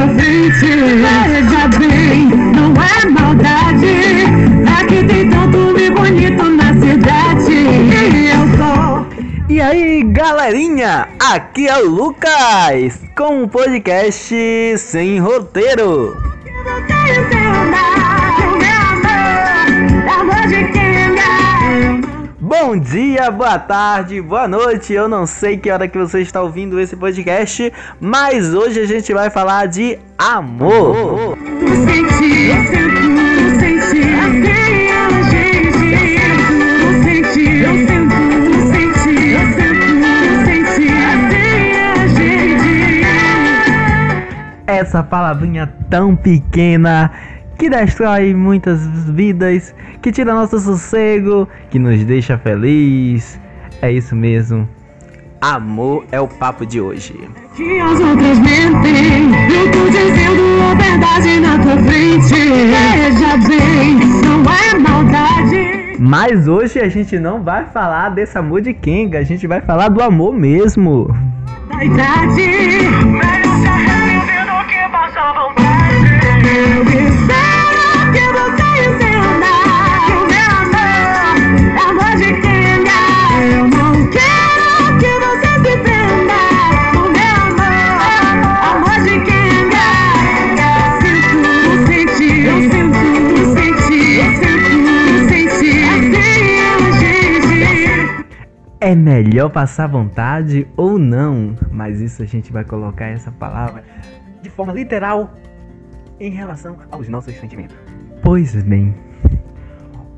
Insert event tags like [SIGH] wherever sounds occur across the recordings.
frente. Veja bem, não é maldade. Aqui tem tanto de bonito na cidade. E eu tô. E aí, galerinha, aqui é o Lucas com o podcast Sem Roteiro. Dia, boa tarde, boa noite. Eu não sei que hora que você está ouvindo esse podcast, mas hoje a gente vai falar de amor. Essa palavrinha tão pequena que destrói muitas vidas, que tira nosso sossego, que nos deixa feliz. É isso mesmo. Amor é o papo de hoje. Que as outras mentem. Eu tô dizendo a verdade na tua frente. Veja bem, não é maldade. Mas hoje a gente não vai falar desse amor de Kenga, a gente vai falar do amor mesmo. Da idade. Melhor passar vontade ou não? Mas isso a gente vai colocar essa palavra de forma literal em relação aos nossos sentimentos. Pois bem,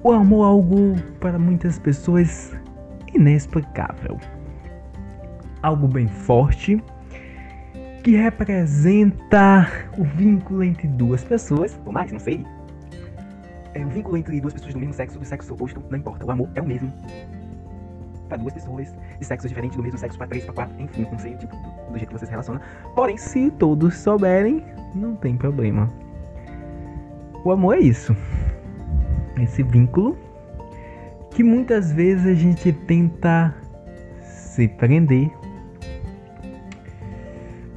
o amor é algo para muitas pessoas inexplicável. Algo bem forte que representa o vínculo entre duas pessoas, ou mais, não sei. É o vínculo entre duas pessoas do mesmo sexo, do sexo oposto, não importa. O amor é o mesmo para duas pessoas de sexos diferentes, do mesmo sexo para três, para quatro, enfim, não sei tipo do jeito que você se relaciona. Porém, se todos souberem, não tem problema. O amor é isso. Esse vínculo que muitas vezes a gente tenta se prender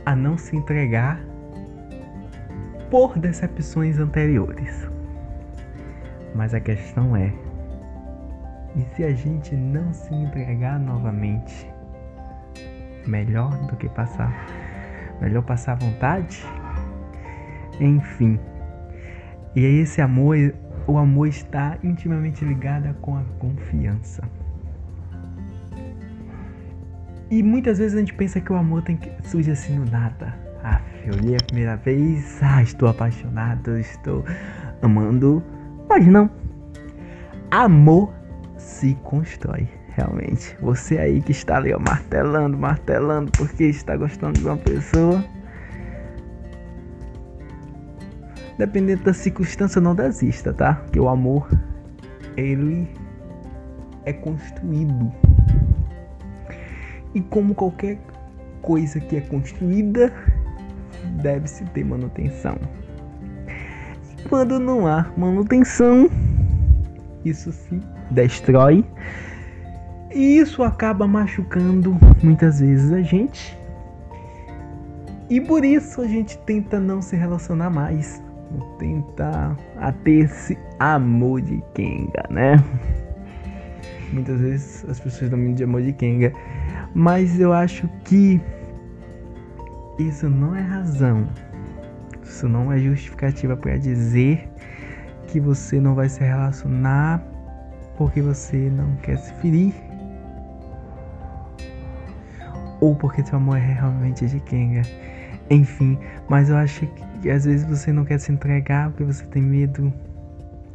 a não se entregar por decepções anteriores. Mas a questão é, e se a gente não se entregar novamente? Melhor do que passar. Melhor passar à vontade? Enfim. E aí esse amor, o amor está intimamente ligado com a confiança. E muitas vezes a gente pensa que o amor tem que surge assim no nada. Ah, eu olhei a primeira vez, ah, estou apaixonado, estou amando. Mas não. Amor se constrói, realmente. Você aí que está ali, ó, martelando, martelando, porque está gostando de uma pessoa. Dependendo da circunstância, não desista, tá? Porque o amor, ele é construído. E como qualquer coisa que é construída, deve-se ter manutenção. E quando não há manutenção, isso se destrói. E isso acaba machucando muitas vezes a gente. E por isso a gente tenta não se relacionar mais. Tenta a ter esse amor de Kenga, né? Muitas vezes as pessoas dão de amor de Kenga. Mas eu acho que isso não é razão. Isso não é justificativa para dizer que você não vai se relacionar porque você não quer se ferir ou porque seu amor é realmente de Kenga. Enfim, mas eu acho que às vezes você não quer se entregar porque você tem medo,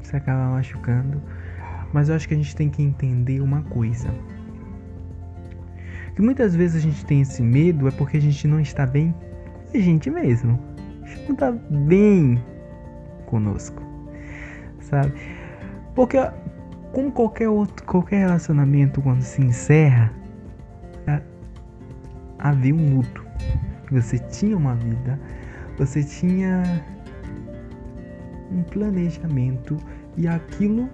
você acaba machucando. Mas eu acho que a gente tem que entender uma coisa. Que muitas vezes a gente tem esse medo é porque a gente não está bem com a gente mesmo. A gente não está bem conosco. Sabe? Porque como qualquer outro, qualquer relacionamento quando se encerra, havia um luto. Você tinha uma vida, você tinha um planejamento e aquilo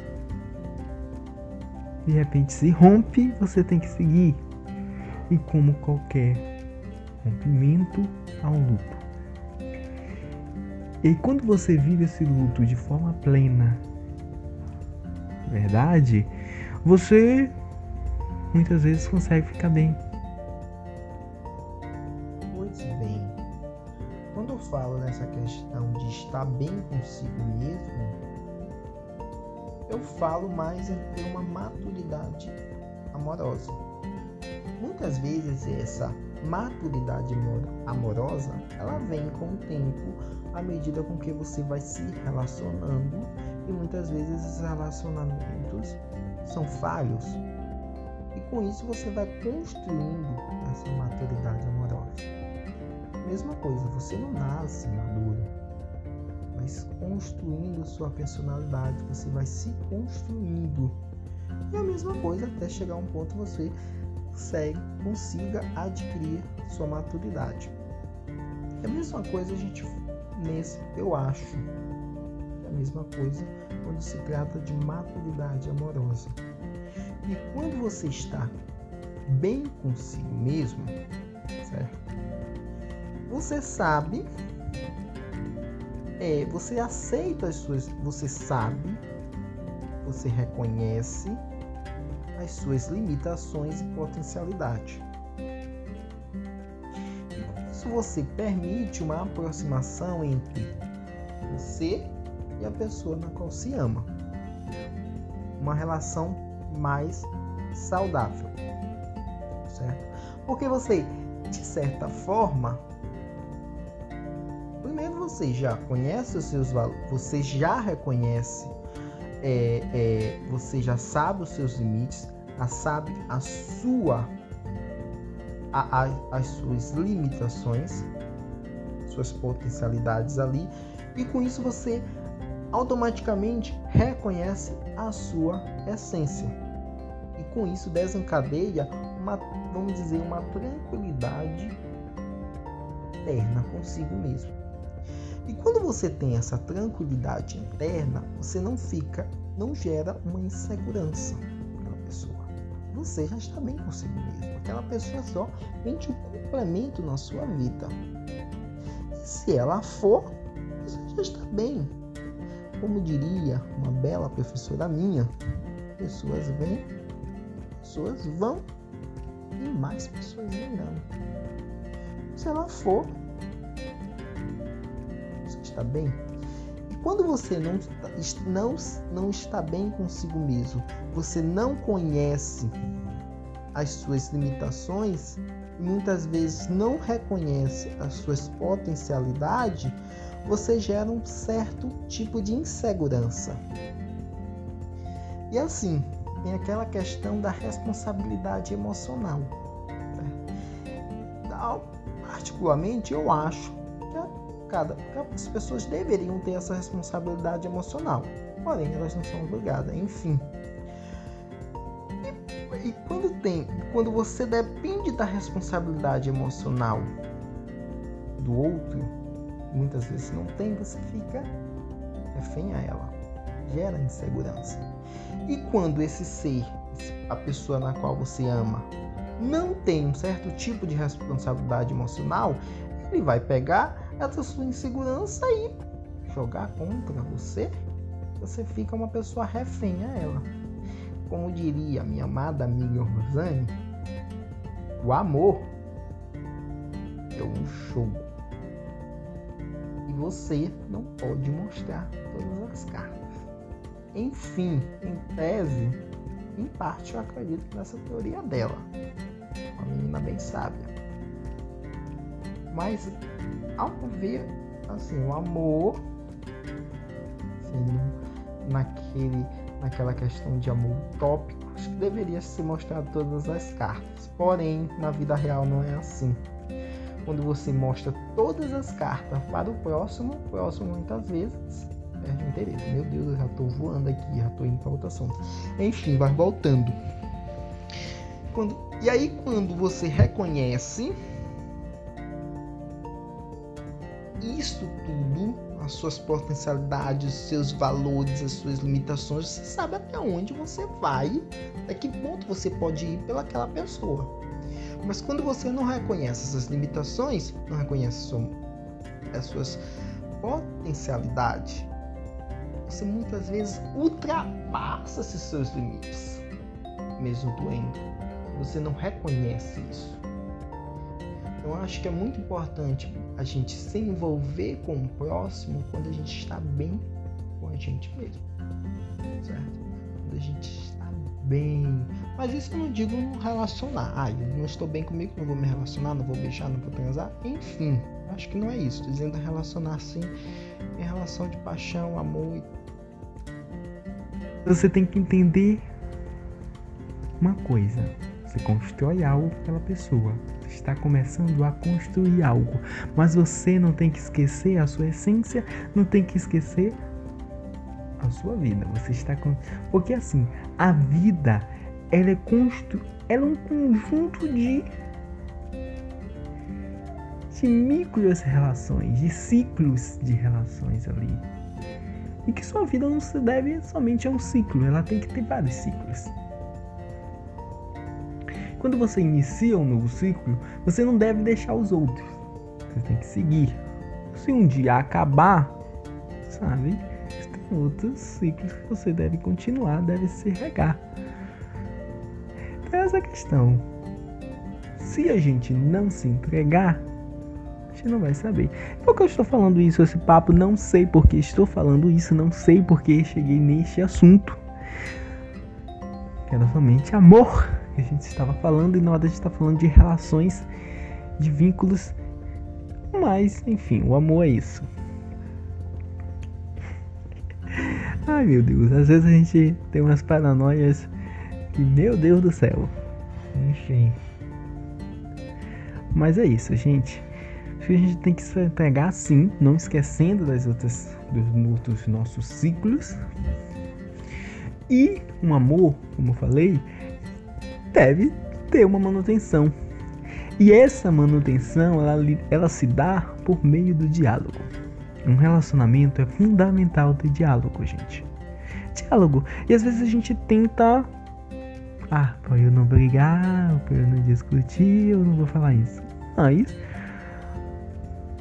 de repente se rompe, você tem que seguir. E como qualquer rompimento, há um luto. E quando você vive esse luto de forma plena, verdade, você muitas vezes consegue ficar bem. Pois bem, quando eu falo nessa questão de estar bem consigo mesmo, eu falo mais em ter uma maturidade amorosa. Muitas vezes essa maturidade amorosa, ela vem com o tempo, à medida com que você vai se relacionando e muitas vezes esses relacionamentos são falhos. E com isso você vai construindo essa maturidade amorosa. Mesma coisa, você não nasce maduro, mas construindo sua personalidade, você vai se construindo. E a mesma coisa até chegar a um ponto você consegue, consiga adquirir sua maturidade. É a mesma coisa a gente nesse, eu acho, mesma coisa quando se trata de maturidade amorosa. E quando você está bem consigo mesmo, certo? Você sabe, é, você aceita as suas, você sabe, você reconhece as suas limitações e potencialidade. Isso você permite uma aproximação entre você a pessoa na qual se ama. Uma relação mais saudável. Certo? Porque você, de certa forma, primeiro você já conhece os seus valores, você já reconhece, é, é, você já sabe os seus limites, a sabe a sua a, a, as suas limitações, suas potencialidades ali, e com isso você automaticamente reconhece a sua essência. E com isso desencadeia uma, vamos dizer, uma tranquilidade interna consigo mesmo. E quando você tem essa tranquilidade interna, você não fica, não gera uma insegurança você já está bem consigo mesmo. Aquela pessoa só somente um complemento na sua vida. E se ela for, você já está bem. Como diria uma bela professora minha, pessoas vêm, pessoas vão e mais pessoas virão. Se ela for, você está bem. E quando você não, não, não está bem consigo mesmo, você não conhece as suas limitações muitas vezes não reconhece as suas potencialidades, você gera um certo tipo de insegurança. E assim, tem aquela questão da responsabilidade emocional. Né? Particularmente, eu acho que, cada, as pessoas deveriam ter essa responsabilidade emocional, porém elas não são obrigadas. Enfim, e quando tem, quando você depende da responsabilidade emocional do outro, muitas vezes não tem, você fica refém a ela, gera insegurança. E quando esse ser, a pessoa na qual você ama, não tem um certo tipo de responsabilidade emocional, ele vai pegar essa sua insegurança e jogar contra você. Você fica uma pessoa refém a ela. Como diria minha amada amiga Rosane, o amor é um show. Você não pode mostrar todas as cartas. Enfim, em tese, em parte eu acredito nessa teoria dela. Uma menina bem sábia. Mas ao ver assim, o amor assim, naquele naquela questão de amor utópico, acho que deveria se mostrar todas as cartas. Porém, na vida real não é assim. Quando você mostra todas as cartas para o próximo, o próximo muitas vezes perde o interesse. Meu Deus, eu já estou voando aqui, já estou indo para outro assunto. Enfim, vai voltando. Quando, e aí, quando você reconhece isso tudo, as suas potencialidades, os seus valores, as suas limitações, você sabe até onde você vai, até que ponto você pode ir pelaquela pessoa. Mas quando você não reconhece essas limitações, não reconhece as suas potencialidade, você muitas vezes ultrapassa esses seus limites, mesmo doendo. Você não reconhece isso. Eu acho que é muito importante a gente se envolver com o próximo quando a gente está bem com a gente mesmo. Certo? Quando a gente está bem. Mas isso eu não digo no relacionar. Ah, eu não estou bem comigo, não vou me relacionar, não vou beijar, não vou transar. Enfim, acho que não é isso. Estou dizendo relacionar sim em relação de paixão, amor. Você tem que entender uma coisa. Você constrói algo pela pessoa. Você está começando a construir algo. Mas você não tem que esquecer a sua essência, não tem que esquecer a sua vida. Você está com. Porque assim, a vida ela é constru... ela é um conjunto de de micros relações, de ciclos de relações ali. E que sua vida não se deve somente a um ciclo, ela tem que ter vários ciclos. Quando você inicia um novo ciclo, você não deve deixar os outros. Você tem que seguir. Se um dia acabar, sabe? Tem outros ciclos que você deve continuar, deve se regar. Essa questão. Se a gente não se entregar, a gente não vai saber. Por que eu estou falando isso, esse papo? Não sei por que estou falando isso, não sei por que cheguei neste assunto. Era somente amor que a gente estava falando e na hora a gente está falando de relações, de vínculos. Mas, enfim, o amor é isso. Ai meu Deus, às vezes a gente tem umas paranoias que, meu Deus do céu. Enfim. Mas é isso, gente. Acho que a gente tem que se entregar sim, não esquecendo das outras dos, dos nossos ciclos. E um amor, como eu falei, deve ter uma manutenção. E essa manutenção ela, ela se dá por meio do diálogo. Um relacionamento é fundamental ter diálogo, gente. Diálogo. E às vezes a gente tenta. Ah, pra eu não brigar, pra eu não discutir, eu não vou falar isso. Mas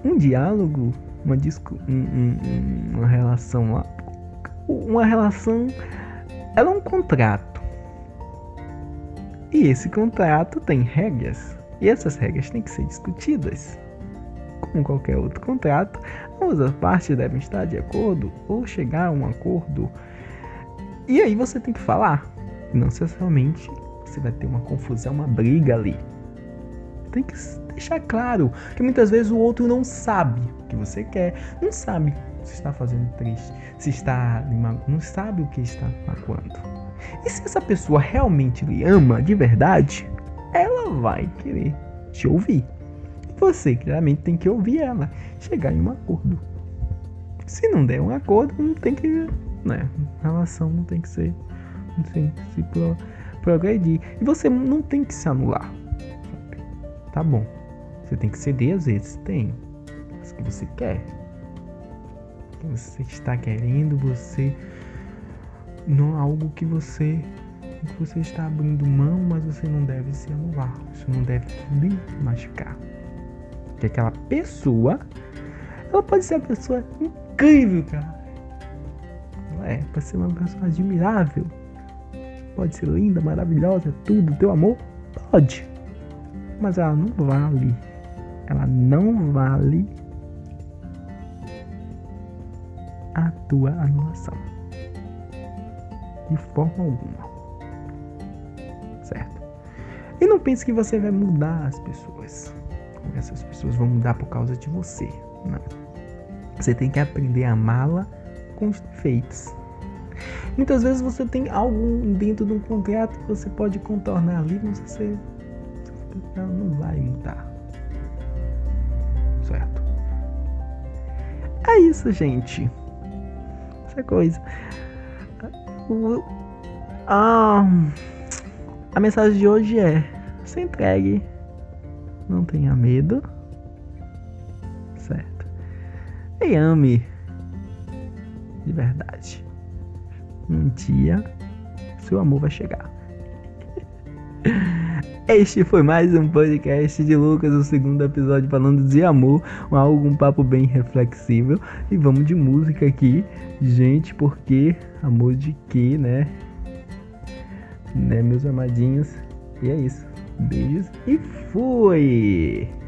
um diálogo, uma, discu um, um, uma relação lá. Uma relação. Ela é um contrato e esse contrato tem regras, e essas regras têm que ser discutidas. Como qualquer outro contrato, ambas as partes devem estar de acordo ou chegar a um acordo. E aí você tem que falar. Não necessariamente você vai ter uma confusão, uma briga ali. Tem que deixar claro que muitas vezes o outro não sabe o que você quer, não sabe se está fazendo triste, se está não sabe o que está magoando. E se essa pessoa realmente lhe ama de verdade, ela vai querer te ouvir. Você claramente tem que ouvir ela, chegar em um acordo. Se não der um acordo, não tem que. Né, a relação não tem que ser. Que se pro, progredir. E você não tem que se anular. Tá bom. Você tem que ceder às vezes. Tem. As que você quer. Que você está querendo, você não algo que você que você está abrindo mão, mas você não deve se anular. Isso não deve lhe machucar. Que aquela pessoa, ela pode ser uma pessoa incrível, cara. É, pode ser uma pessoa admirável. Pode ser linda, maravilhosa, tudo, teu amor? Pode. Mas ela não vale. Ela não vale a tua anulação de forma alguma. Certo? E não pense que você vai mudar as pessoas. Essas pessoas vão mudar por causa de você. Não. Você tem que aprender a amá-la com os defeitos. Muitas vezes você tem algo dentro de um contrato que você pode contornar ali, mas você não vai mudar. Certo? É isso, gente. Essa coisa. O, a, a mensagem de hoje é: se entregue, não tenha medo, certo? E ame de verdade. Um dia seu amor vai chegar. [LAUGHS] Este foi mais um podcast de Lucas, o segundo episódio falando de amor, algo um papo bem reflexível. E vamos de música aqui, gente, porque amor de quê, né? Né, meus amadinhos? E é isso. Beijos e fui!